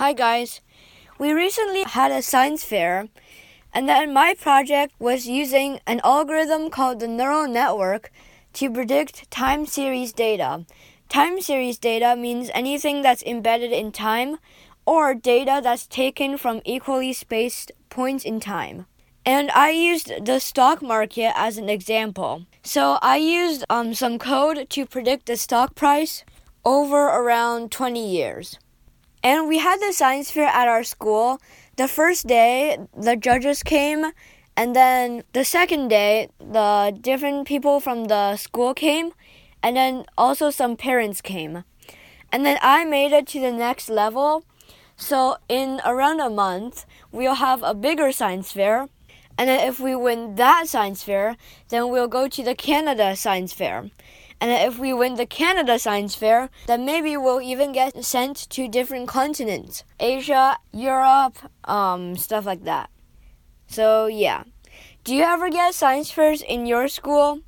Hi guys. We recently had a science fair, and then my project was using an algorithm called the neural network to predict time series data. Time series data means anything that's embedded in time or data that's taken from equally spaced points in time. And I used the stock market as an example. So I used um, some code to predict the stock price over around 20 years. And we had the science fair at our school. The first day, the judges came, and then the second day, the different people from the school came, and then also some parents came. And then I made it to the next level. So, in around a month, we'll have a bigger science fair. And then, if we win that science fair, then we'll go to the Canada Science Fair. And if we win the Canada Science Fair, then maybe we'll even get sent to different continents Asia, Europe, um, stuff like that. So, yeah. Do you ever get science fairs in your school?